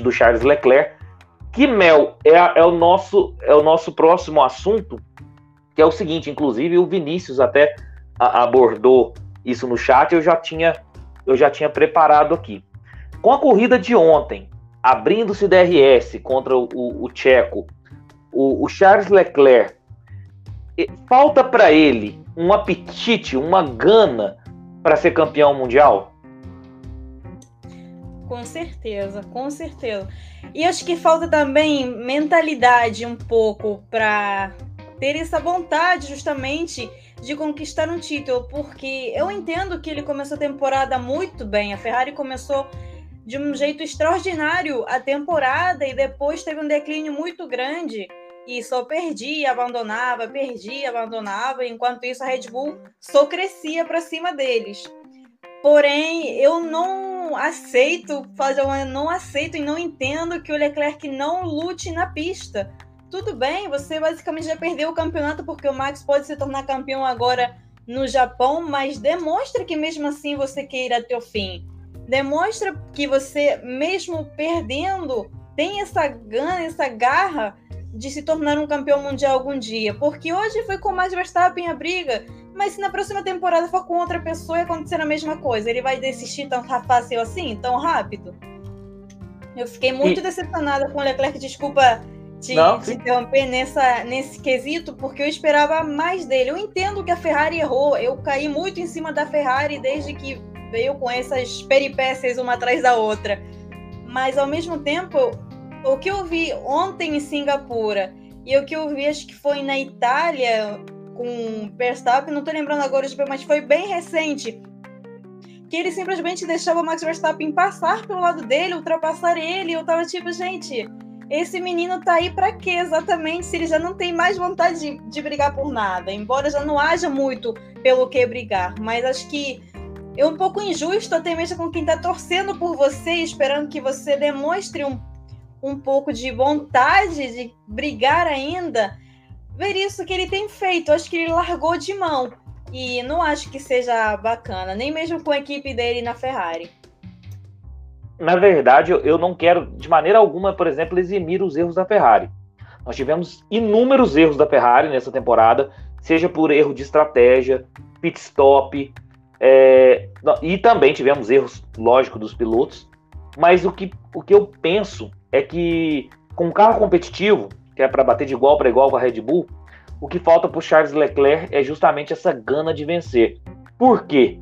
do Charles Leclerc. Que Mel é, é, o nosso é o nosso próximo assunto, que é o seguinte, inclusive o Vinícius até abordou isso no chat, eu já tinha eu já tinha preparado aqui. Com a corrida de ontem, abrindo-se DRS contra o, o, o Tcheco, o, o Charles Leclerc, falta para ele um apetite, uma gana para ser campeão mundial? Com certeza, com certeza. E acho que falta também mentalidade um pouco para ter essa vontade justamente de conquistar um título, porque eu entendo que ele começou a temporada muito bem. A Ferrari começou de um jeito extraordinário a temporada e depois teve um declínio muito grande e só perdia, abandonava, perdia, abandonava, enquanto isso a Red Bull só crescia para cima deles. Porém, eu não aceito fazer uma, não aceito e não entendo que o Leclerc não lute na pista. Tudo bem, você basicamente já perdeu o campeonato porque o Max pode se tornar campeão agora no Japão, mas demonstra que mesmo assim você queira até o fim. Demonstra que você, mesmo perdendo, tem essa gana, essa garra de se tornar um campeão mundial algum dia. Porque hoje foi com o Max Verstappen a briga, mas se na próxima temporada for com outra pessoa e acontecer a mesma coisa, ele vai desistir tão fácil assim, tão rápido? Eu fiquei muito e... decepcionada com o Leclerc, desculpa te, Não, te interromper nessa, nesse quesito, porque eu esperava mais dele. Eu entendo que a Ferrari errou, eu caí muito em cima da Ferrari desde que veio com essas peripécias uma atrás da outra. Mas ao mesmo tempo, o que eu vi ontem em Singapura e o que eu vi, acho que foi na Itália com Verstappen, não tô lembrando agora, mas foi bem recente, que ele simplesmente deixava o Max Verstappen passar pelo lado dele, ultrapassar ele, eu tava tipo, gente, esse menino tá aí para quê exatamente se ele já não tem mais vontade de, de brigar por nada, embora já não haja muito pelo que brigar, mas acho que é um pouco injusto até mesmo com quem tá torcendo por você, esperando que você demonstre um um pouco de vontade de brigar ainda, ver isso que ele tem feito. Acho que ele largou de mão. E não acho que seja bacana, nem mesmo com a equipe dele na Ferrari. Na verdade, eu não quero de maneira alguma, por exemplo, eximir os erros da Ferrari. Nós tivemos inúmeros erros da Ferrari nessa temporada, seja por erro de estratégia, pit stop, é, e também tivemos erros, lógico, dos pilotos. Mas o que, o que eu penso é que com um carro competitivo, que é para bater de igual para igual com a Red Bull, o que falta para o Charles Leclerc é justamente essa gana de vencer. Por quê?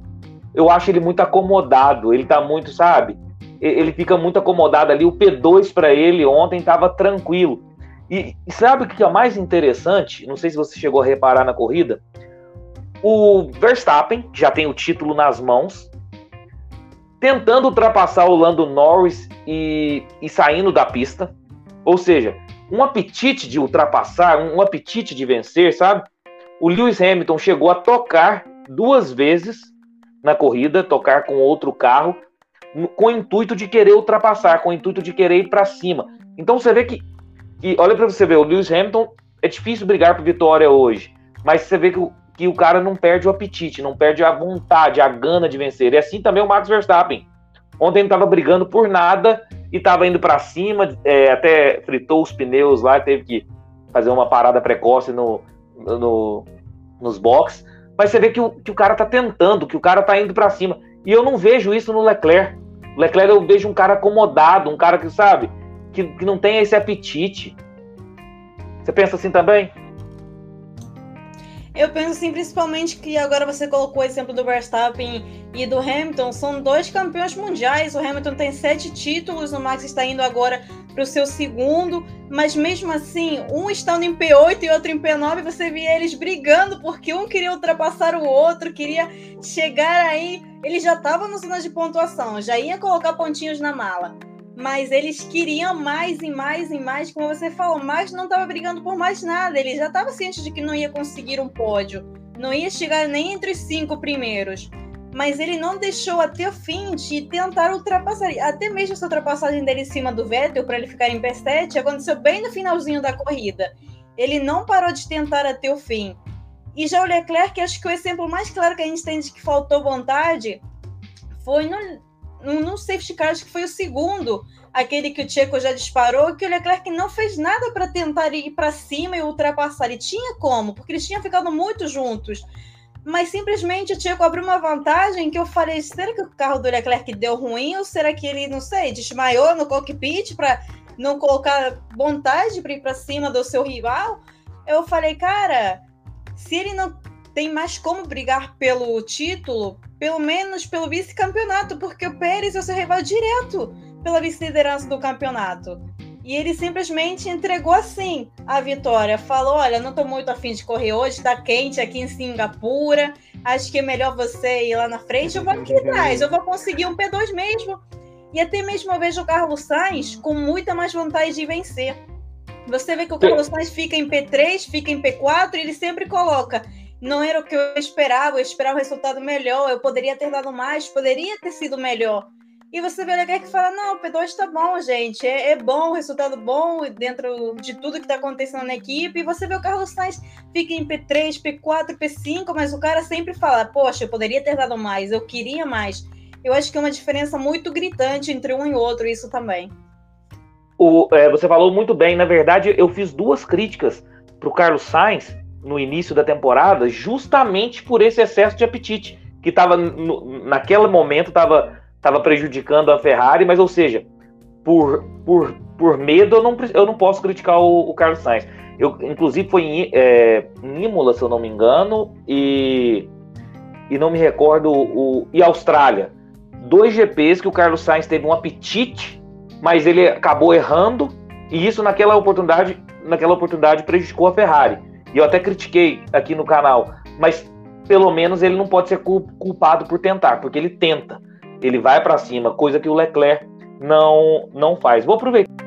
Eu acho ele muito acomodado, ele está muito, sabe? Ele fica muito acomodado ali. O P2 para ele ontem estava tranquilo. E, e sabe o que é mais interessante? Não sei se você chegou a reparar na corrida. O Verstappen já tem o título nas mãos, tentando ultrapassar o Lando Norris e, e saindo da pista. Ou seja, um apetite de ultrapassar, um, apetite de vencer, sabe? O Lewis Hamilton chegou a tocar duas vezes na corrida, tocar com outro carro, com o intuito de querer ultrapassar, com o intuito de querer ir para cima. Então você vê que, que olha para você ver, o Lewis Hamilton é difícil brigar por vitória hoje, mas você vê que o, que o cara não perde o apetite, não perde a vontade, a gana de vencer. E assim também o Max Verstappen. Ontem ele estava brigando por nada e estava indo para cima, é, até fritou os pneus lá, teve que fazer uma parada precoce no, no nos boxes. Mas você vê que o, que o cara tá tentando, que o cara tá indo para cima. E eu não vejo isso no Leclerc. O Leclerc eu vejo um cara acomodado, um cara que, sabe, que, que não tem esse apetite. Você pensa assim também? Eu penso assim, principalmente que agora você colocou o exemplo do Verstappen e do Hamilton, são dois campeões mundiais. O Hamilton tem sete títulos, o Max está indo agora para o seu segundo, mas mesmo assim, um estando em P8 e outro em P9, você via eles brigando porque um queria ultrapassar o outro, queria chegar aí. Eles já estavam no zona de pontuação, já ia colocar pontinhos na mala mas eles queriam mais e mais e mais, como você falou, mas não estava brigando por mais nada, ele já estava ciente de que não ia conseguir um pódio, não ia chegar nem entre os cinco primeiros, mas ele não deixou até o fim de tentar ultrapassar, até mesmo essa ultrapassagem dele em cima do Vettel para ele ficar em P7 aconteceu bem no finalzinho da corrida, ele não parou de tentar até o fim. E já o Leclerc, acho que o exemplo mais claro que a gente tem de que faltou vontade foi no, no safety car, acho que foi o segundo, aquele que o Checo já disparou, que o Leclerc não fez nada para tentar ir para cima e ultrapassar. E tinha como, porque eles tinham ficado muito juntos. Mas simplesmente o Checo abriu uma vantagem que eu falei: será que o carro do Leclerc deu ruim? Ou será que ele, não sei, desmaiou no cockpit para não colocar vontade para ir para cima do seu rival? Eu falei, cara, se ele não tem mais como brigar pelo título, pelo menos pelo vice-campeonato, porque o Pérez é o seu rival direto pela vice-liderança do campeonato. E ele simplesmente entregou assim a vitória. Falou: Olha, não estou muito afim de correr hoje, está quente aqui em Singapura. Acho que é melhor você ir lá na frente. Eu vou aqui atrás, eu vou conseguir um P2 mesmo. E até mesmo eu vejo o Carlos Sainz com muita mais vontade de vencer. Você vê que o Carlos Sainz fica em P3, fica em P4, e ele sempre coloca não era o que eu esperava, eu esperava um resultado melhor, eu poderia ter dado mais, poderia ter sido melhor. E você vê o Leclerc que fala, não, o P2 tá bom, gente, é, é bom, resultado bom dentro de tudo que tá acontecendo na equipe. E você vê o Carlos Sainz fica em P3, P4, P5, mas o cara sempre fala, poxa, eu poderia ter dado mais, eu queria mais. Eu acho que é uma diferença muito gritante entre um e outro, isso também. O, é, você falou muito bem, na verdade, eu fiz duas críticas pro Carlos Sainz no início da temporada, justamente por esse excesso de apetite, que estava naquele momento estava tava prejudicando a Ferrari, mas ou seja, por, por, por medo eu não, eu não posso criticar o, o Carlos Sainz. Eu, inclusive foi em, é, em Imola, se eu não me engano, e, e não me recordo, o, e Austrália. Dois GPs que o Carlos Sainz teve um apetite, mas ele acabou errando, e isso naquela oportunidade, naquela oportunidade prejudicou a Ferrari. E eu até critiquei aqui no canal, mas pelo menos ele não pode ser culpado por tentar, porque ele tenta. Ele vai para cima, coisa que o Leclerc não não faz. Vou aproveitar